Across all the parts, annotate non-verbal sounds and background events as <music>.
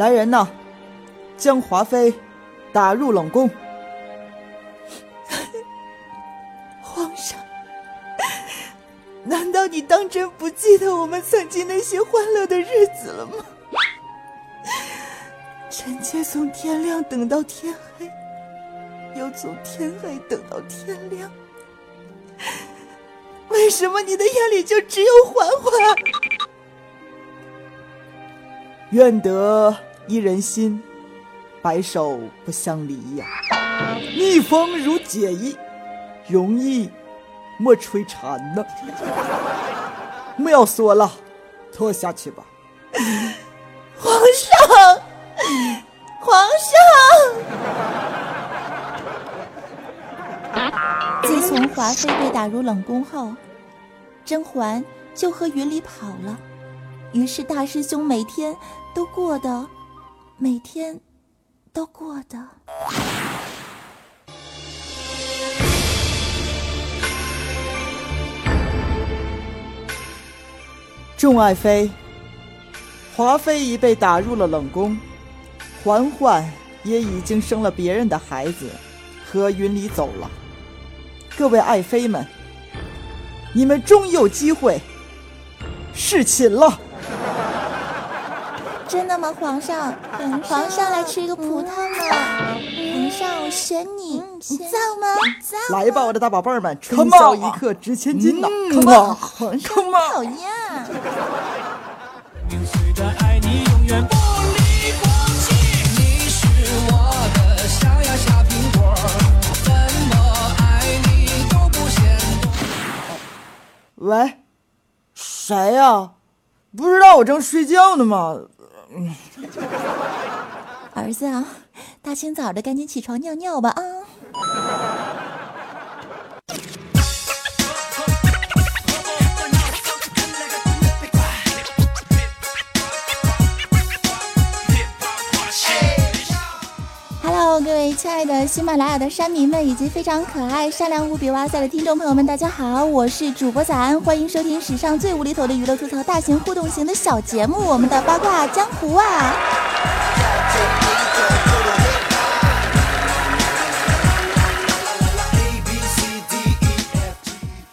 来人呐，将华妃打入冷宫。<laughs> 皇上，难道你当真不记得我们曾经那些欢乐的日子了吗？<laughs> 臣妾从天亮等到天黑，又从天黑等到天亮。为什么你的眼里就只有嬛嬛？愿得一人心，白首不相离呀。逆风如解衣，容易莫摧残呐。不要说了，拖下去吧。皇上，皇上！自从华妃被打入冷宫后，甄嬛就和云里跑了。于是大师兄每天都过得，每天都过得。众爱妃，华妃已被打入了冷宫，嬛嬛也已经生了别人的孩子，和云里走了。各位爱妃们，你们终有机会侍寝了。真的吗，皇上？皇上来吃一个葡萄吗？皇上，我选你，你造吗？造！来吧，我的大宝贝儿们，春宵一刻值千金呐！Come on，皇上，讨厌。喂，谁呀？不知道我正睡觉呢吗？儿子啊，大清早的，赶紧起床尿尿吧啊亲爱的喜马拉雅的山民们，以及非常可爱、善良无比、哇塞的听众朋友们，大家好，我是主播早安，欢迎收听史上最无厘头的娱乐吐槽大型互动型的小节目，我们的八卦江湖啊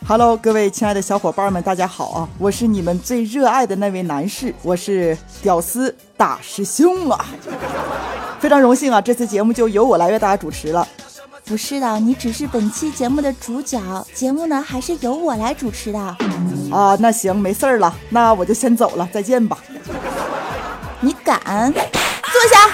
！Hello，各位亲爱的小伙伴们，大家好啊！我是你们最热爱的那位男士，我是屌丝大师兄啊！非常荣幸啊，这次节目就由我来为大家主持了。不是的，你只是本期节目的主角，节目呢还是由我来主持的。啊，那行，没事儿了，那我就先走了，再见吧。你敢？坐下。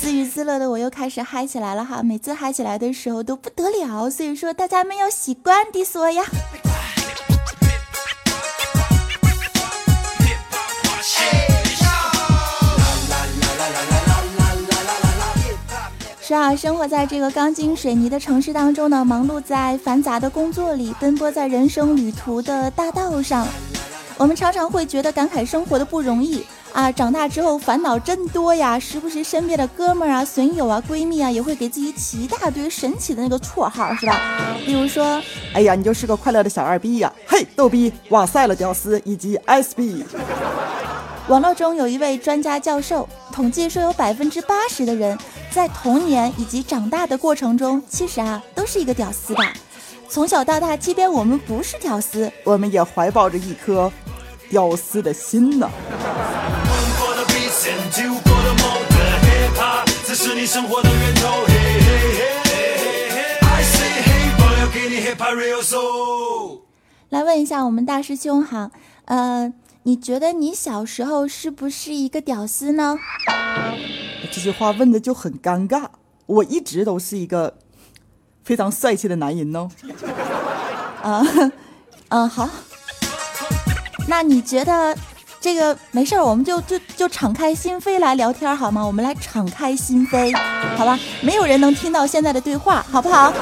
自娱自乐的我又开始嗨起来了哈，每次嗨起来的时候都不得了，所以说大家们要习惯的说呀。是啊，生活在这个钢筋水泥的城市当中呢，忙碌在繁杂的工作里，奔波在人生旅途的大道上，我们常常会觉得感慨生活的不容易。啊，长大之后烦恼真多呀！时不时身边的哥们儿啊、损友啊、闺蜜啊，也会给自己起一大堆神奇的那个绰号，是吧？比如说，哎呀，你就是个快乐的小二逼呀！嘿，逗逼！哇塞了，屌丝以及 SB。网络中有一位专家教授统计说，有百分之八十的人在童年以及长大的过程中，其实啊，都是一个屌丝吧。从小到大，即便我们不是屌丝，我们也怀抱着一颗屌丝的心呢。来问一下我们大师兄哈，呃，你觉得你小时候是不是一个屌丝呢？这句话问的就很尴尬，我一直都是一个非常帅气的男人呢。<laughs> 啊，嗯，好，那你觉得？这个没事儿，我们就就就敞开心扉来聊天好吗？我们来敞开心扉，好吧？没有人能听到现在的对话，好不好？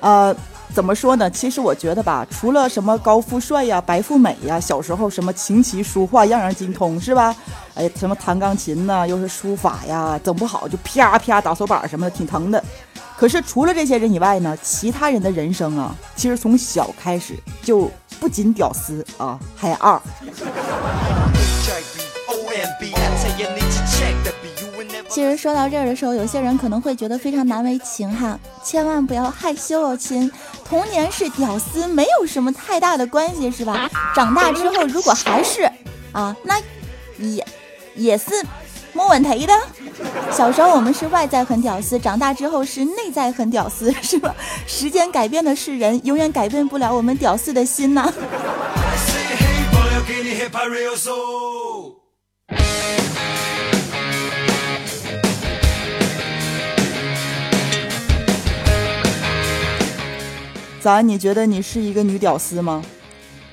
呃，怎么说呢？其实我觉得吧，除了什么高富帅呀、白富美呀，小时候什么琴棋书画样样精通，是吧？哎，什么弹钢琴呐，又是书法呀，整不好就啪啪打手板什么的，挺疼的。可是除了这些人以外呢，其他人的人生啊，其实从小开始就不仅屌丝啊，还二。其实说到这儿的时候，有些人可能会觉得非常难为情哈，千万不要害羞哦，亲。童年是屌丝，没有什么太大的关系，是吧？长大之后如果还是啊，那也也是没问题的。小时候我们是外在很屌丝，长大之后是内在很屌丝，是吧？时间改变的是人，永远改变不了我们屌丝的心呐。咋？你觉得你是一个女屌丝吗？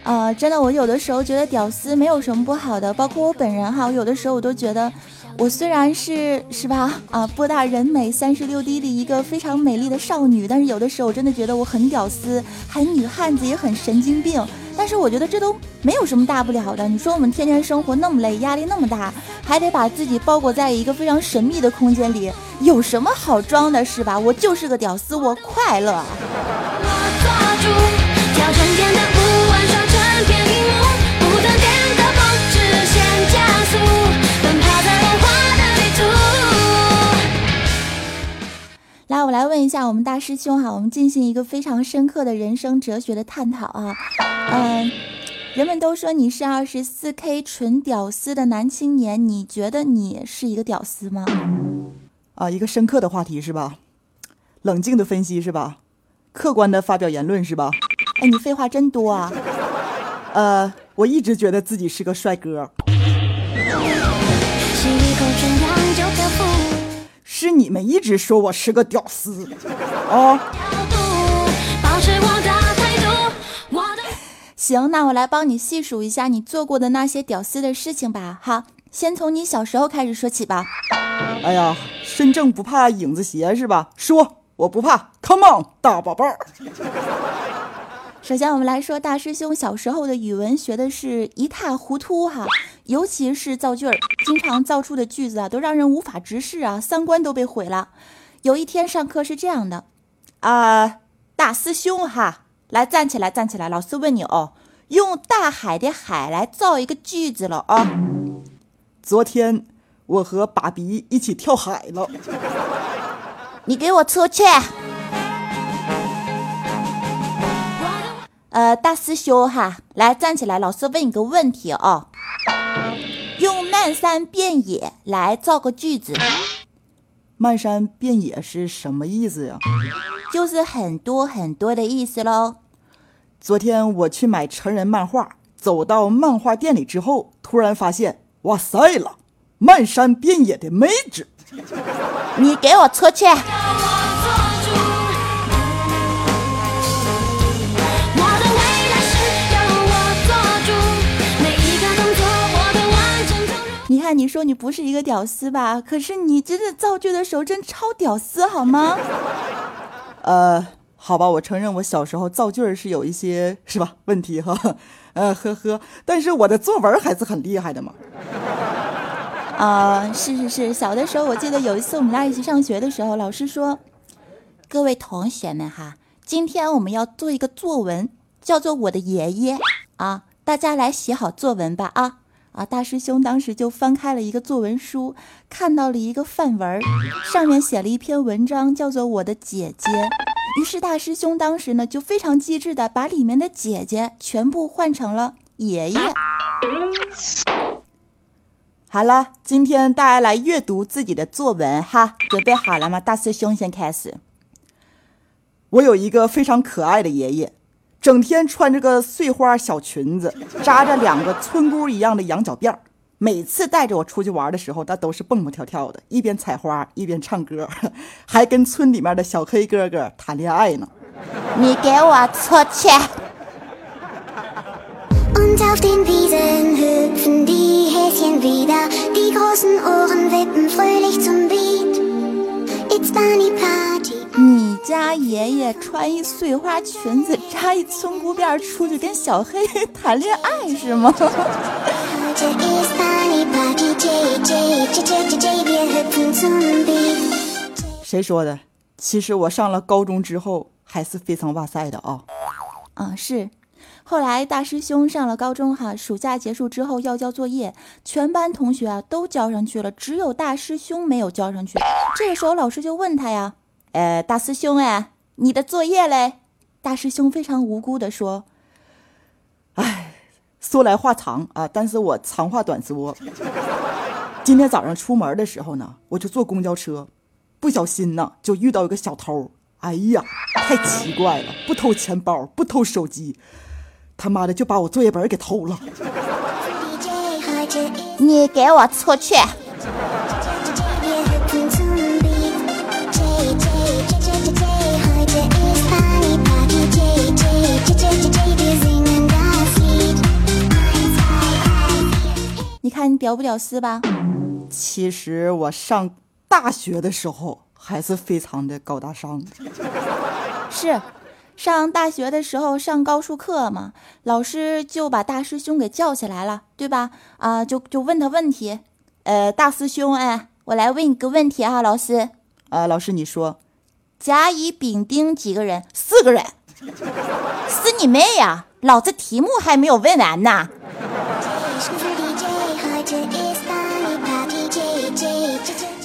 啊，真的，我有的时候觉得屌丝没有什么不好的，包括我本人哈，我有的时候我都觉得，我虽然是是吧 <laughs> 啊，博大人美三十六 D 的一个非常美丽的少女，但是有的时候我真的觉得我很屌丝，很女汉子，也很神经病。但是我觉得这都没有什么大不了的。你说我们天天生活那么累，压力那么大，还得把自己包裹在一个非常神秘的空间里，有什么好装的，是吧？我就是个屌丝，我快乐。来，我来问一下我们大师兄哈，我们进行一个非常深刻的人生哲学的探讨啊。嗯，人们都说你是二十四 K 纯屌丝的男青年，你觉得你是一个屌丝吗？啊，一个深刻的话题是吧？冷静的分析是吧？客观的发表言论是吧？哎，你废话真多啊！呃，我一直觉得自己是个帅哥。是你们一直说我是个屌丝啊！行，那我来帮你细数一下你做过的那些屌丝的事情吧。好，先从你小时候开始说起吧。哎呀，身正不怕影子斜是吧？说我不怕，Come on，大宝贝儿。首先，我们来说大师兄小时候的语文学的是一塌糊涂哈，尤其是造句儿，经常造出的句子啊，都让人无法直视啊，三观都被毁了。有一天上课是这样的，啊，大师兄哈，来站起来，站起来，老师问你哦，用大海的海来造一个句子了啊。昨天我和爸比一起跳海了，你给我出去。呃，大师兄哈，来站起来，老师问你个问题啊，用漫山遍野来造个句子。漫山遍野是什么意思呀？就是很多很多的意思喽。昨天我去买成人漫画，走到漫画店里之后，突然发现，哇塞了，漫山遍野的妹子。你给我出去！你看，你说你不是一个屌丝吧？可是你真的造句的时候真超屌丝，好吗？呃，好吧，我承认我小时候造句是有一些是吧问题哈，呃呵呵，但是我的作文还是很厉害的嘛。啊，是是是，小的时候我记得有一次我们俩一起上学的时候，老师说，各位同学们哈，今天我们要做一个作文，叫做我的爷爷啊，大家来写好作文吧啊。啊，大师兄当时就翻开了一个作文书，看到了一个范文，上面写了一篇文章，叫做《我的姐姐》。于是大师兄当时呢就非常机智的把里面的姐姐全部换成了爷爷。好了，今天大家来阅读自己的作文哈，准备好了吗？大师兄先开始。我有一个非常可爱的爷爷。整天穿着个碎花小裙子，扎着两个村姑一样的羊角辫儿。每次带着我出去玩的时候，他都是蹦蹦跳跳的，一边采花一边唱歌，<laughs> 还跟村里面的小黑哥哥谈恋爱呢。你给我出去！你家爷爷穿一碎花裙子，扎一村姑辫出去跟小黑谈恋爱是吗？<laughs> 谁说的？其实我上了高中之后还是非常哇塞的啊。啊，是。后来大师兄上了高中哈，暑假结束之后要交作业，全班同学啊都交上去了，只有大师兄没有交上去。这个时候老师就问他呀：“呃，大师兄哎，你的作业嘞？”大师兄非常无辜的说：“哎，说来话长啊，但是我长话短说。<laughs> 今天早上出门的时候呢，我就坐公交车。”不小心呢，就遇到一个小偷。哎呀，太奇怪了！不偷钱包，不偷手机，他妈的就把我作业本给偷了。你给我出去！你看你屌不屌丝吧？其实我上。大学的时候还是非常的高大上，是，上大学的时候上高数课嘛，老师就把大师兄给叫起来了，对吧？啊，就就问他问题，呃，大师兄，哎，我来问你个问题啊，老师，啊，老师你说，甲乙丙丁几个人？四个人，死你妹呀！老子题目还没有问完呢。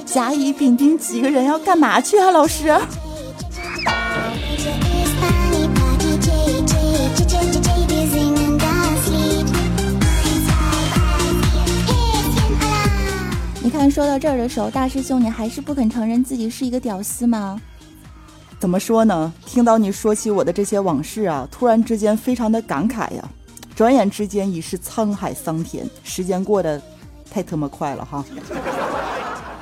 甲乙丙丁几个人要干嘛去啊？老师，看，说到这儿的时候，大师兄，你还是不肯承认自己是一个屌丝吗？怎么说呢？听到你说起我的这些往事啊，突然之间非常的感慨呀。转眼之间已是沧海桑田，时间过得太他妈快了哈。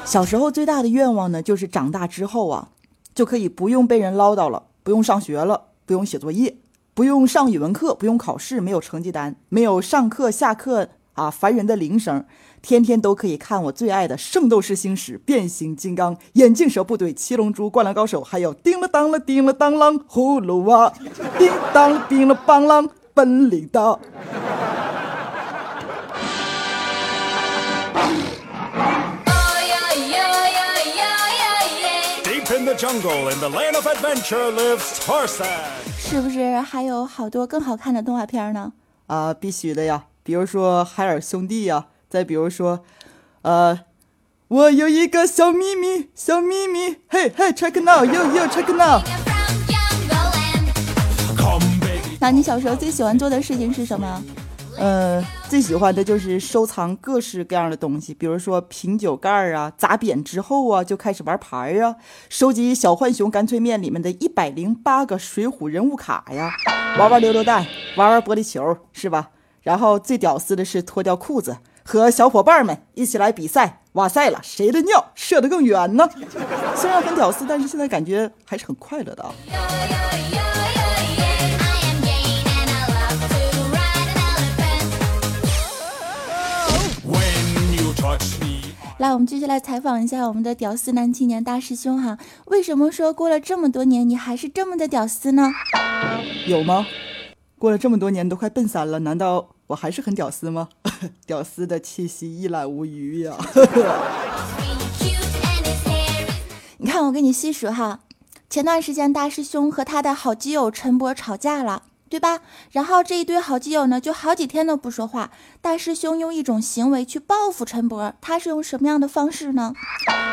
小时候最大的愿望呢，就是长大之后啊，就可以不用被人唠叨了，不用上学了，不用写作业，不用上语文课，不用考试，没有成绩单，没有上课下课啊烦人的铃声，天天都可以看我最爱的《圣斗士星矢》《变形金刚》《眼镜蛇部队》《七龙珠》《灌篮高手》，还有叮了当了叮了当啷葫芦娃，叮当叮了梆啷本领大。是不是还有好多更好看的动画片呢？啊，必须的呀！比如说海尔兄弟呀，再比如说，呃，我有一个小秘密，小秘密，嘿嘿，check now，yo yo check now。那你小时候最喜欢做的事情是什么？嗯，最喜欢的就是收藏各式各样的东西，比如说瓶酒盖啊，砸扁之后啊，就开始玩牌啊，收集小浣熊干脆面里面的一百零八个水浒人物卡呀，玩玩溜溜蛋，玩玩玻璃球，是吧？然后最屌丝的是脱掉裤子，和小伙伴们一起来比赛，哇塞了，谁的尿射得更远呢？<laughs> 虽然很屌丝，但是现在感觉还是很快乐的啊。来，我们继续来采访一下我们的屌丝男青年大师兄哈。为什么说过了这么多年，你还是这么的屌丝呢？有吗？过了这么多年，都快奔三了，难道我还是很屌丝吗？<laughs> 屌丝的气息一览无余呀！<laughs> 你看，我给你细数哈。前段时间，大师兄和他的好基友陈博吵架了。对吧？然后这一堆好基友呢，就好几天都不说话。大师兄用一种行为去报复陈博，他是用什么样的方式呢？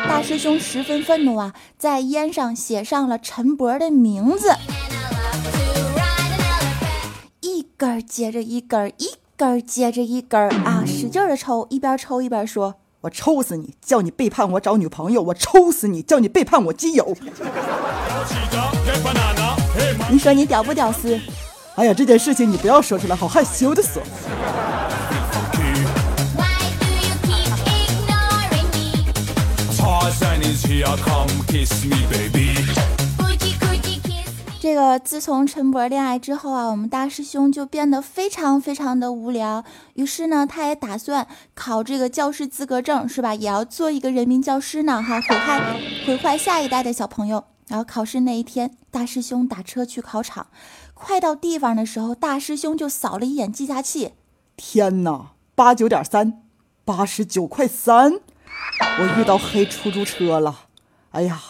大师兄十分愤怒啊，在烟上写上了陈博的名字，一根接着一根，一根接着一根啊，使劲的抽，一边抽一边说：“我抽死你，叫你背叛我找女朋友；我抽死你，叫你背叛我基友。”你说你屌不屌丝？哎呀，这件事情你不要说出来，好害羞的说。这个自从陈博恋爱之后啊，我们大师兄就变得非常非常的无聊。于是呢，他也打算考这个教师资格证，是吧？也要做一个人民教师呢，哈，毁坏毁坏下一代的小朋友。然后考试那一天，大师兄打车去考场。快到地方的时候，大师兄就扫了一眼计价器，天哪，八九点三，八十九块三，我遇到黑出租车了，哎呀，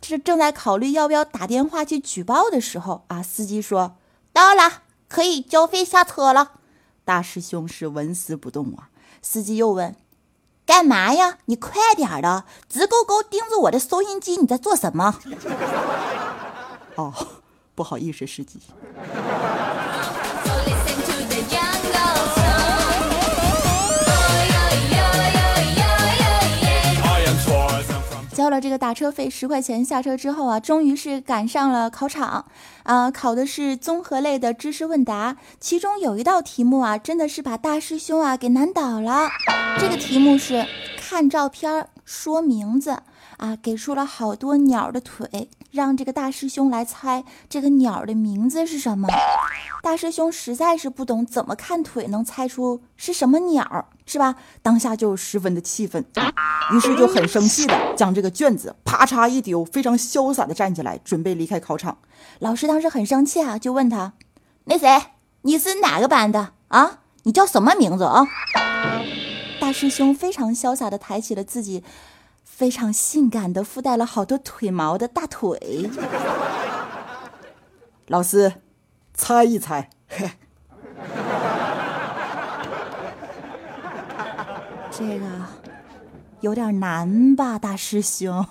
这正在考虑要不要打电话去举报的时候啊，司机说到了，可以交费下车了。大师兄是纹丝不动啊。司机又问：“干嘛呀？你快点的，直勾勾盯着我的收音机，你在做什么？” <laughs> 哦，不好意思，司机。这个打车费十块钱，下车之后啊，终于是赶上了考场，啊，考的是综合类的知识问答，其中有一道题目啊，真的是把大师兄啊给难倒了。这个题目是看照片说名字啊，给出了好多鸟的腿。让这个大师兄来猜这个鸟的名字是什么。大师兄实在是不懂怎么看腿能猜出是什么鸟，是吧？当下就十分的气愤，于是就很生气的将这个卷子啪嚓一丢，非常潇洒的站起来准备离开考场。老师当时很生气啊，就问他：“那谁，你是哪个班的啊？你叫什么名字啊？”大师兄非常潇洒的抬起了自己。非常性感的，附带了好多腿毛的大腿。老师，猜一猜。这个有点难吧，大师兄。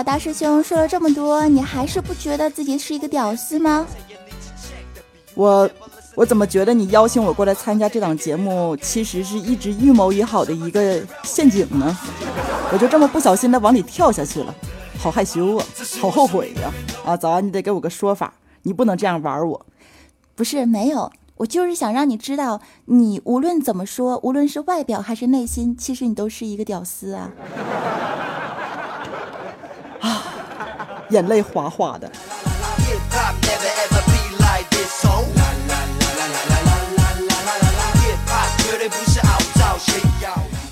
了，大师兄说了这么多，你还是不觉得自己是一个屌丝吗？我我怎么觉得你邀请我过来参加这档节目，其实是一直预谋已好的一个陷阱呢？我就这么不小心的往里跳下去了，好害羞啊，好后悔呀！啊，早安，你得给我个说法，你不能这样玩我。不是没有，我就是想让你知道，你无论怎么说，无论是外表还是内心，其实你都是一个屌丝啊。眼泪哗哗的。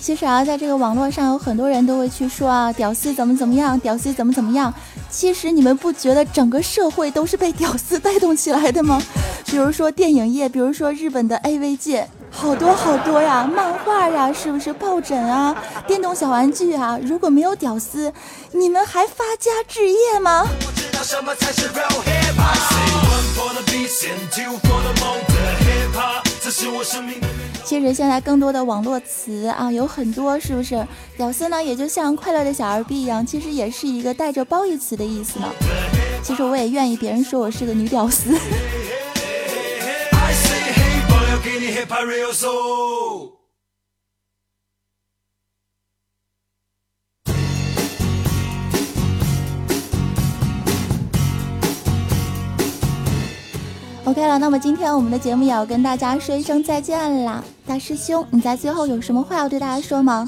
其实啊，在这个网络上，有很多人都会去说啊，屌丝怎么怎么样，屌丝怎么怎么样。其实你们不觉得整个社会都是被屌丝带动起来的吗？比如说电影业，比如说日本的 AV 界。好多好多呀，漫画呀，是不是抱枕啊，电动小玩具啊？如果没有屌丝，你们还发家置业吗？其实现在更多的网络词啊，有很多，是不是？屌丝呢，也就像快乐的小二逼一样，其实也是一个带着褒义词的意思呢。其实我也愿意别人说我是个女屌丝。OK 了，那么今天我们的节目也要跟大家说一声再见啦。大师兄，你在最后有什么话要对大家说吗？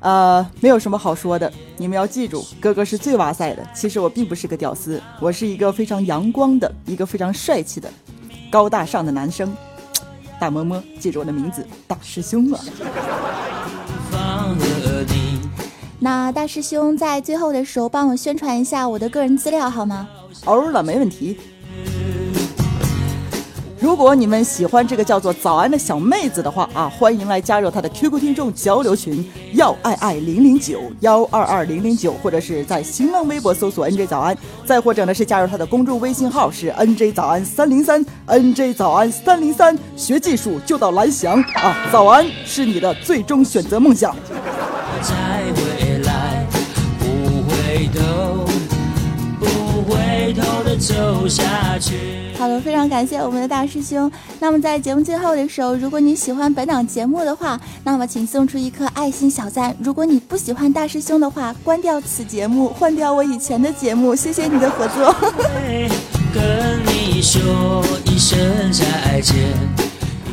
呃，没有什么好说的，你们要记住，哥哥是最哇塞的。其实我并不是个屌丝，我是一个非常阳光的，一个非常帅气的、高大上的男生。大么么，记住我的名字，大师兄了。那大师兄在最后的时候帮我宣传一下我的个人资料好吗？哦了，没问题。如果你们喜欢这个叫做早安的小妹子的话啊，欢迎来加入她的 QQ 听众交流群幺爱爱零零九幺二二零零九，或者是在新浪微博搜索 NJ 早安，再或者呢是加入她的公众微信号是 NJ 早安三零三 NJ 早安三零三，学技术就到蓝翔啊，早安是你的最终选择梦想。好了，非常感谢我们的大师兄。那么在节目最后的时候，如果你喜欢本档节目的话，那么请送出一颗爱心小赞。如果你不喜欢大师兄的话，关掉此节目，换掉我以前的节目。谢谢你的合作。<laughs> 跟你说一声再见。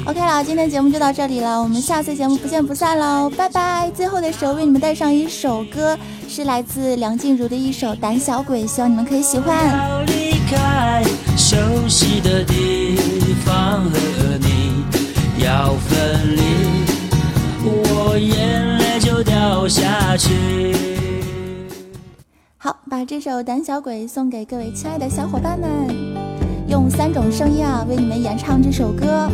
OK 了，今天节目就到这里了，我们下次节目不见不散喽，拜拜！最后的时候为你们带上一首歌，是来自梁静茹的一首《胆小鬼》，希望你们可以喜欢。要离开熟悉的地方和你要分离，我眼泪就掉下去。好，把这首《胆小鬼》送给各位亲爱的小伙伴们，用三种声音啊为你们演唱这首歌。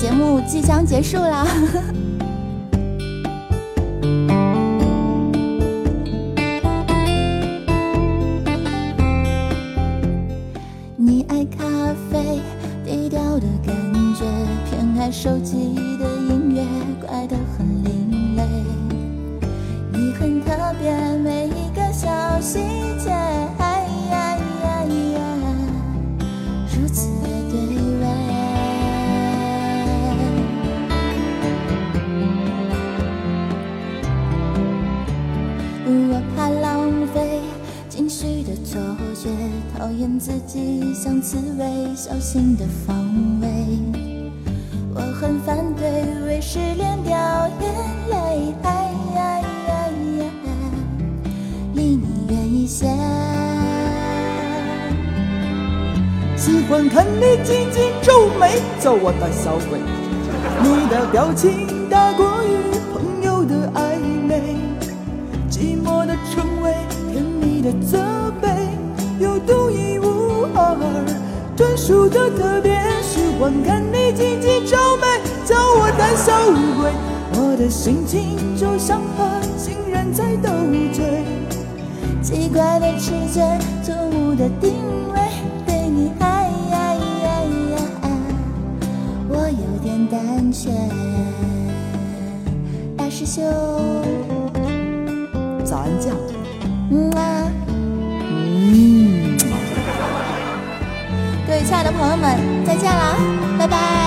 节目即将结束啦。<laughs> 你爱咖啡，低调的感觉，偏爱手机的音乐，怪得很另类。你很特别，每一个小细节。如此的对厌自己像刺猬，小心的防卫。我很反对为失恋掉眼泪，哎呀呀呀，离你远一些。喜欢看你紧紧皱眉，叫我胆小鬼。你的表情大过于朋友的暧昧，寂寞的称谓，甜蜜的责备。有独一、专属的特别，喜欢看你紧紧皱眉，叫我胆小鬼。我的心情就像和情人在斗嘴，奇怪的直觉，错误的定位，对你爱呀呀呀，我有点胆怯。大师兄，早安酱。亲爱的朋友们，再见啦，拜拜。